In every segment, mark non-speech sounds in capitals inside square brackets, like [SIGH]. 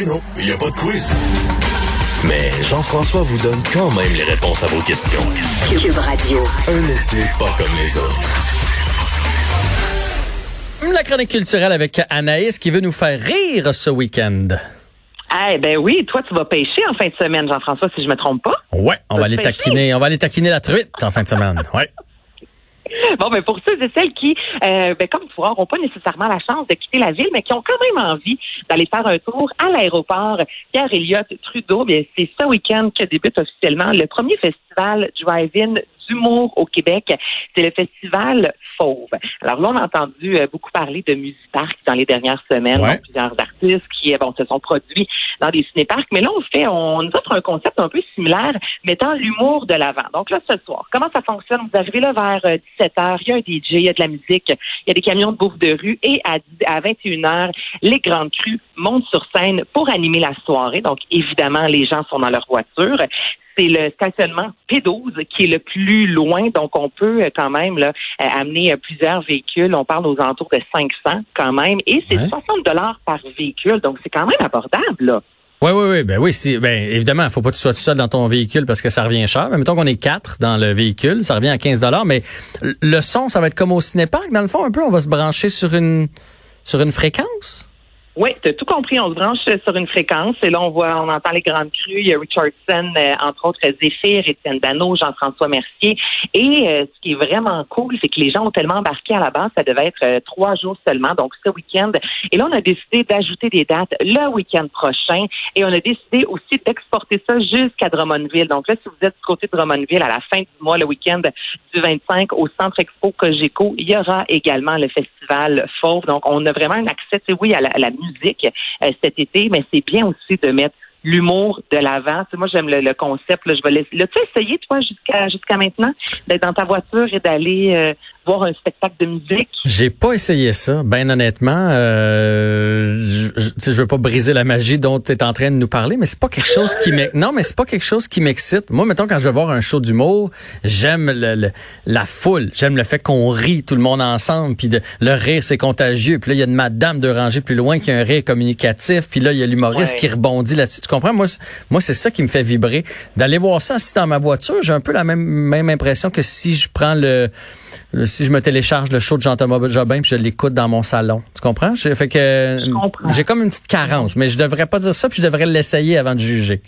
Ben non, il n'y a pas de quiz. Mais Jean-François vous donne quand même les réponses à vos questions. Cube Radio. Un été pas comme les autres. La chronique culturelle avec Anaïs qui veut nous faire rire ce week-end. Eh ben oui, toi tu vas pêcher en fin de semaine, Jean-François, si je me trompe pas. Ouais, on va aller pêcher? taquiner, on va aller taquiner la truite en fin de semaine. Ouais. [LAUGHS] Bon, ben pour ceux et celles qui, euh, ben comme toi, n'auront pas nécessairement la chance de quitter la ville, mais qui ont quand même envie d'aller faire un tour à l'aéroport Pierre Elliott Trudeau, bien c'est ce week-end que débute officiellement le premier festival drive-in d'humour au Québec. C'est le festival Fauve. Alors là, on a entendu euh, beaucoup parler de Musipark dans les dernières semaines. Ouais. Donc, plusieurs artistes qui euh, bon, se sont produits dans des cinéparks. Mais là, on fait, on nous offre un concept un peu similaire, mettant l'humour de l'avant. Donc là, ce soir, comment ça fonctionne? Vous arrivez là vers euh, 17h, il y a un DJ, il y a de la musique, il y a des camions de bouffe de rue et à, 10 à 21h, les grandes crues montent sur scène pour animer la soirée. Donc, évidemment, les gens sont dans leur voiture. C'est le stationnement P12 qui est le plus loin, donc on peut euh, quand même là, euh, amener euh, plusieurs véhicules. On parle aux alentours de 500 quand même, et c'est Ouais. 60 dollars par véhicule, donc c'est quand même abordable. Là. Oui, oui, oui. Ben oui, c'est, ben, évidemment, faut pas que tu sois tout seul dans ton véhicule parce que ça revient cher. Mais mettons qu'on est quatre dans le véhicule, ça revient à 15 mais le son, ça va être comme au cinépark, dans le fond, un peu. On va se brancher sur une, sur une fréquence. Oui, tu as tout compris. On se branche euh, sur une fréquence et là, on voit, on entend les grandes crues. Il y a Richardson, euh, entre autres Zéphyr, Étienne Dano, Jean-François Mercier. Et euh, ce qui est vraiment cool, c'est que les gens ont tellement embarqué à la base, ça devait être euh, trois jours seulement, donc ce week-end. Et là, on a décidé d'ajouter des dates le week-end prochain et on a décidé aussi d'exporter ça jusqu'à Drummondville. Donc là, si vous êtes du côté de Drummondville à la fin du mois, le week-end du 25 au Centre Expo Cogeco, il y aura également le festival Fauve. Donc, on a vraiment un accès, oui, à la, à la musique euh, cet été, mais c'est bien aussi de mettre l'humour de l'avant. Tu sais, moi, j'aime le, le concept. Là, je vais laisser. L'as-tu essayé, toi, jusqu'à jusqu'à maintenant, d'être dans ta voiture et d'aller euh, voir un spectacle de musique? J'ai pas essayé ça, ben honnêtement. Euh, je, veux pas briser la magie dont tu es en train de nous parler, mais c'est pas quelque chose qui m'ex- non, mais c'est pas quelque chose qui m'excite. Moi, mettons quand je vais voir un show d'humour, j'aime le, le- la foule, j'aime le fait qu'on rit tout le monde ensemble, puis de- le rire c'est contagieux. Puis là, il y a une madame deux rangées plus loin qui a un rire communicatif, puis là il y a l'humoriste Ouais. qui rebondit là-dessus. Tu comprends? Moi, c'est- moi c'est ça qui me fait vibrer. D'aller voir ça assis dans ma voiture, j'ai un peu la même même impression que si je prends le le- si je me télécharge le show de Jean-Thomas Jobin puis je l'écoute dans mon salon. Tu comprends? J'ai fait que j'ai comme une petite carence, mais je devrais pas dire ça puis je devrais l'essayer avant de juger.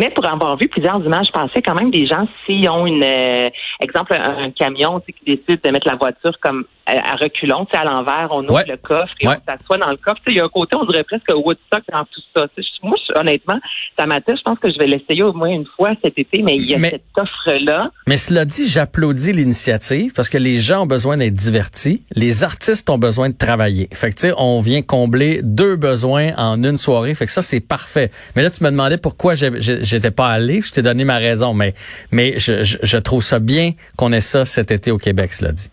Mais pour avoir vu plusieurs images passer, quand même, des gens, s'ils ont une, euh, exemple, un, un camion qui décide de mettre la voiture comme euh, à reculons, tu sais, à l'envers, on ouvre Ouais. le coffre et Ouais. on s'assoit dans le coffre. Il y a un côté, on dirait presque Woodstock dans tout ça. Moi, honnêtement, ça m'attire. Je pense que je vais l'essayer au moins une fois cet été, mais il y a Mais- cette offre-là. Mais cela dit, j'applaudis l'initiative parce que les gens ont besoin d'être divertis, les artistes ont besoin de travailler. Fait que tu sais, on vient combler deux besoins en une soirée. Fait que ça c'est parfait. Mais là tu me demandais pourquoi j'étais pas allé, je t'ai donné ma raison, mais mais je, je, je trouve ça bien qu'on ait ça cet été au Québec, cela dit.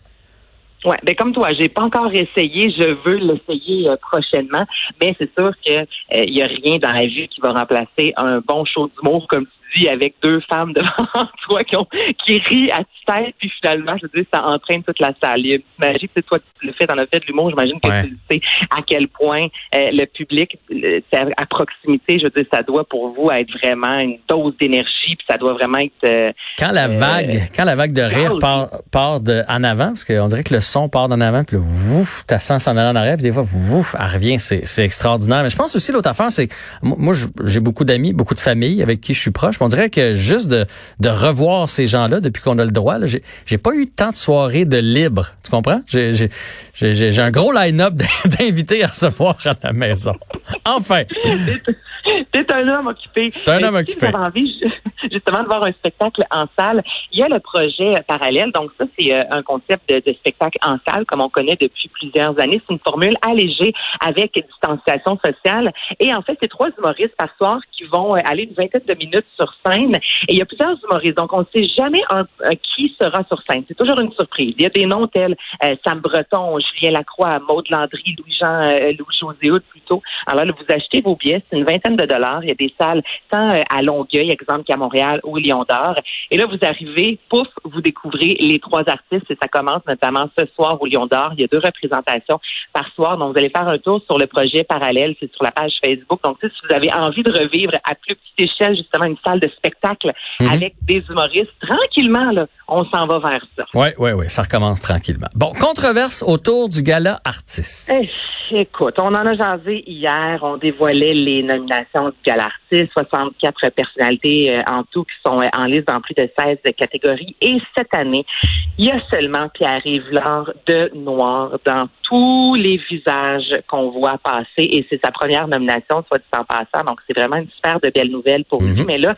Ouais, ben comme toi, j'ai pas encore essayé, je veux l'essayer euh, prochainement, mais c'est sûr que euh, il y a rien dans la vie qui va remplacer un bon show d'humour comme tu avec deux femmes devant [LAUGHS] toi qui ont qui rient à tue-tête puis finalement, je veux dire, ça entraîne toute la salle. Imagine que toi tu le fais dans as fait de l'humour, j'imagine que Ouais. tu le sais à quel point euh, le public le- à, proximité, je veux dire, ça doit pour vous être vraiment une dose d'énergie puis ça doit vraiment être euh, Quand la Euh, vague, quand la vague de rire part, part de en avant, parce qu'on dirait que le son part d'en avant, puis ouf, t'as sens s'en aller en arrière, puis des fois, ouf, elle revient, c'est, c'est extraordinaire. Mais je pense aussi l'autre affaire, c'est que moi, j'ai beaucoup d'amis, beaucoup de familles avec qui je suis proche. Puis On dirait que juste de, de revoir ces gens-là depuis qu'on a le droit, là, j'ai, j'ai pas eu tant de soirées de libre. Tu comprends? J'ai, j'ai, j'ai, j'ai- j'ai un gros line-up [LAUGHS] d'invités à recevoir à la maison. [LAUGHS] Enfin. T'es un homme occupé. T'es un homme si occupé. vous avez envie ju- [LAUGHS] justement de voir un spectacle en salle, il y a le projet euh, parallèle. Donc ça, c'est euh, un concept de, de spectacle en salle comme on connaît depuis plusieurs années. C'est une formule allégée avec distanciation sociale. Et en fait, c'est trois humoristes par soir qui vont euh, aller une vingtaine de minutes sur scène. Et il y a plusieurs humoristes. Donc, on ne sait jamais qui sera sur scène. C'est toujours une surprise. Il y a des noms tels Sam Breton, Julien Lacroix, Maude Landry, Louis-Jean, Louis-José plutôt. Alors là, vous achetez vos billets, c'est une vingtaine de dollars. Il y a des salles tant à Longueuil, exemple qu'à Montréal ou Lyon d'Or. Et là, vous arrivez, pouf, vous découvrez les trois artistes et ça commence notamment ce soir au Lyon d'Or. Il y a deux représentations par soir. Donc, vous allez faire un tour sur le projet parallèle. C'est sur la page Facebook. Donc, si vous avez envie de revivre à plus petite échelle, justement, une salle de spectacle mhm. avec des humoristes, tranquillement, là, on s'en va vers ça. Oui, oui, oui. Ça recommence tranquillement. Bon, controverse autour du gala artiste. Eh, écoute, on en a jasé hier. On dévoilait les nominations du gala artiste. 64 personnalités euh, en tout qui sont euh, en liste dans plus de 16 catégories. Et cette année, il y a seulement Pierre-Yves de Noir dans tous les visages qu'on voit passer et c'est sa première nomination, soit dit en passant. Donc, c'est vraiment une super de belles nouvelles pour lui. Mhm. Mais là,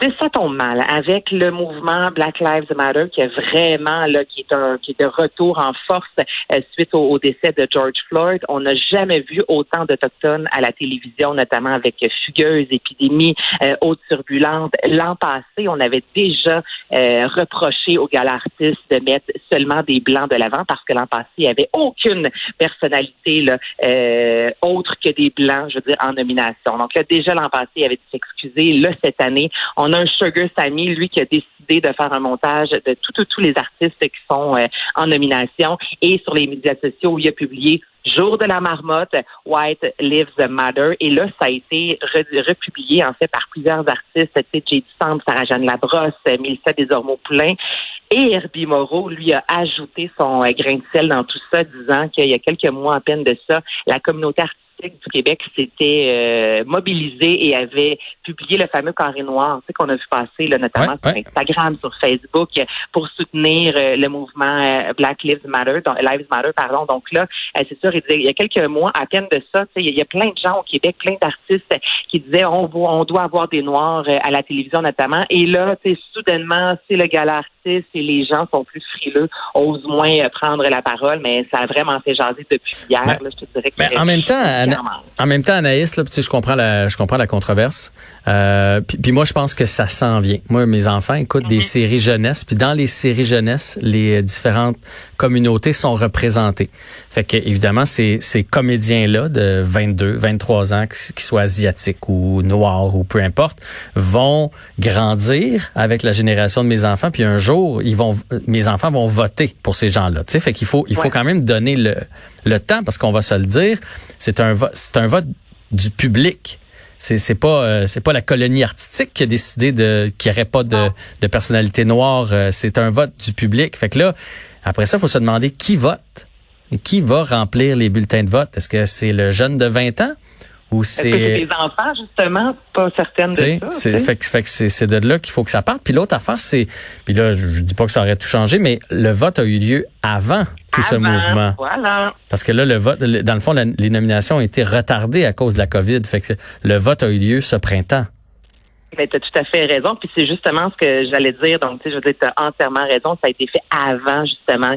ça tombe mal avec le mouvement Black Lives Matter qui est vraiment là qui est un qui est de retour en force euh, suite au, décès de George Floyd. On n'a jamais vu autant d'autochtones à la télévision, notamment avec Fugueuse, épidémie, euh, haute turbulente. L'an passé, on avait déjà euh, reproché aux galartistes de mettre seulement des blancs de l'avant parce que l'an passé, il n'y avait aucune personnalité là, euh, autre que des blancs, je veux dire, en nomination. Donc là, déjà l'an passé, il avait dû s'excuser. Là, cette année, on on a un Sugar Sammy, lui, qui a décidé de faire un montage de tous les artistes qui sont euh, en nomination et sur les médias sociaux il a publié Jour de la marmotte, White Lives Matter. Et là, ça a été republié, en fait, par plusieurs artistes. Tu J.D. Sarah-Jeanne Labrosse, Mélissa Desormeaux-Poulain. Et Herbie Moreau, lui, a ajouté son euh, grain de sel dans tout ça, disant qu'il y a quelques mois à peine de ça, la communauté artistique du Québec s'était euh, mobilisé et avait publié le fameux carré noir, tu sais, qu'on a vu passer, là, notamment sur Instagram, sur Facebook, pour soutenir euh, le mouvement euh, Black Lives Matter, donc, Lives Matter, pardon. Donc là, c'est sûr, il, il y a quelques mois, à peine de ça, tu sais, il y, a plein de gens au Québec, plein d'artistes qui disaient on, on doit avoir des Noirs à la télévision notamment. Et là, tu sais, soudainement, c'est le gala artiste et les gens sont plus frileux, osent moins prendre la parole, mais ça a vraiment fait jaser depuis hier. là, je te dirais que, en même temps, en même temps, Anaïs, là, je comprends la, je comprends la controverse. Euh, puis, moi, je pense que ça s'en vient. Moi, mes enfants écoutent des mhm. séries jeunesse, puis dans les séries jeunesse, les différentes communautés sont représentées. Fait que évidemment, ces, ces comédiens-là de 22, 23 ans, qu'ils soient asiatiques ou noirs ou peu importe, vont grandir avec la génération de mes enfants. Puis un jour, ils vont, mes enfants vont voter pour ces gens-là. Tu sais, fait qu'il faut, il faut quand même donner le, le temps parce qu'on va se le dire. C'est un c'est un vote du public. C'est c'est pas euh, c'est pas la colonie artistique qui a décidé de qu'il n'y aurait pas de, de personnalité noire. Euh, c'est un vote du public. Fait que là, après ça, faut se demander qui vote. Qui va remplir les bulletins de vote? Est-ce que c'est le jeune de 20 ans? Ou c'est les enfants justement? Pas certaines de ça. C'est fait, fait que c'est de là qu'il faut que ça parte. Puis l'autre affaire c'est puis là je, je, dis pas que ça aurait tout changé mais le vote a eu lieu avant tout ce mouvement. Voilà. Parce que là, le vote, dans le fond, les nominations ont été retardées à cause de la COVID. Fait que le vote a eu lieu ce printemps. Ben, tu as tout à fait raison. Puis c'est justement ce que j'allais dire. Donc, tu sais, je veux dire, tu as entièrement raison. Ça a été fait avant, justement,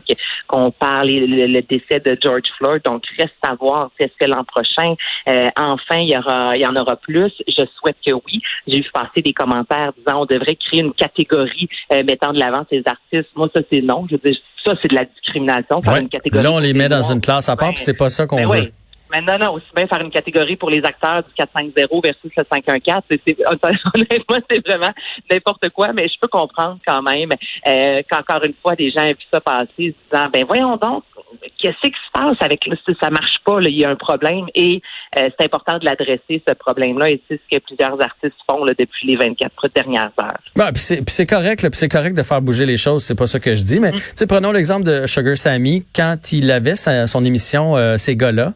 qu'on parle le, décès de George Floyd. Donc, reste à voir si est-ce que l'an prochain, euh, enfin, il y aura, il y en aura plus. Je souhaite que oui. J'ai vu passer des commentaires disant on devrait créer une catégorie euh, mettant de l'avant ces artistes. Moi, ça, c'est non. Je veux dire, ça, c'est de la discrimination. Faire une catégorie là, on les met dans une classe à part, puis c'est pas ça qu'on ben veut. Mais non, non, aussi bien faire une catégorie pour les acteurs du 4-5-0 versus le 5-1-4. C'est, [LAUGHS] honnêtement, c'est vraiment n'importe quoi, mais je peux comprendre quand même euh, qu'encore une fois, des gens aient vu ça passer, se disant, ben voyons donc, qu'est-ce qui se passe avec ça marche pas, là, il y a un problème et euh, c'est important de l'adresser, ce problème-là, et c'est ce que plusieurs artistes font là, depuis les 24 dernières heures. Ben, puis c'est, c'est correct, c'est correct de faire bouger les choses, c'est pas ça que je dis, mais mm. prenons l'exemple de Sugar Sammy, quand il avait son émission euh, Ces gars-là,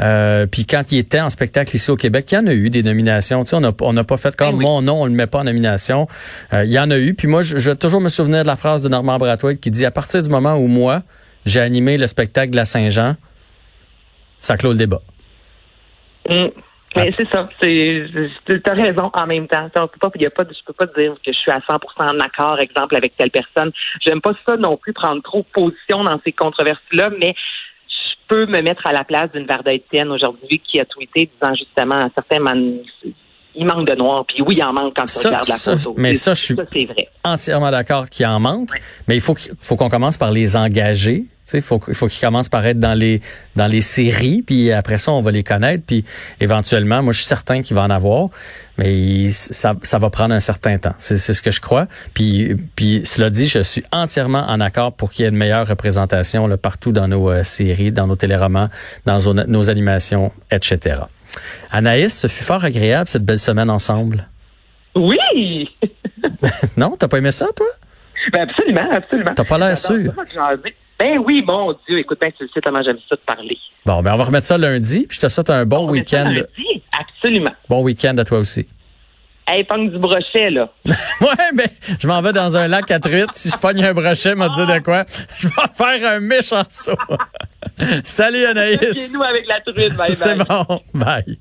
euh, puis quand il était en spectacle ici au Québec, il y en a eu des nominations. Tu sais, on n'a pas fait comme ben mon nom, on le met pas en nomination. Euh, il y en a eu. Puis moi, je, vais toujours me souvenir de la phrase de Normand Brathwaite qui dit à partir du moment où moi j'ai animé le spectacle de la Saint-Jean, ça clôt le débat. Mm. Mais c'est ça, c'est tu as raison en même temps. On peut pas, y a pas, je peux pas dire que je suis à 100% en accord, exemple, avec telle personne. J'aime pas ça non plus prendre trop position dans ces controverses-là, mais peux me mettre à la place d'une Varda Étienne aujourd'hui qui a tweeté disant justement à certains il manque de noir. Puis oui, il en manque quand tu Ça, regardes la photo. mais ça, je suis- vrai. entièrement d'accord qu'il en manque, mais il faut qu'on commence par les engager. Il faut, faut qu'ils commencent par être dans les dans les séries, puis après ça, on va les connaître, puis éventuellement, moi, je suis certain qu'il va en avoir, mais il- ça, ça va prendre un certain temps. C'est ce que je crois. Puis, puis cela dit, je suis entièrement en accord pour qu'il y ait une meilleure représentation là, partout dans nos euh, séries, dans nos téléromans, dans nos, nos animations, etc. Anaïs, ce fut fort agréable cette belle semaine ensemble. Oui! [LAUGHS] Non, t'as pas aimé ça, toi? Ben absolument, absolument. T'as pas l'air sûr. Ben oui, mon Dieu, écoute, ben tu sais comment j'aime ça de parler. Bon, ben on va remettre ça lundi, puis je te souhaite un bon week-end. lundi? Absolument. Bon week-end à toi aussi. Hey, pogne du brochet, là. [LAUGHS] Ouais, ben, je m'en vais dans un lac à truites. Si je pogne un brochet, m'a dit de quoi? [LAUGHS] Je vais faire un méchant saut. [LAUGHS] Salut Anaïs. nous avec la truite, bye C'est bye. bon. Bye.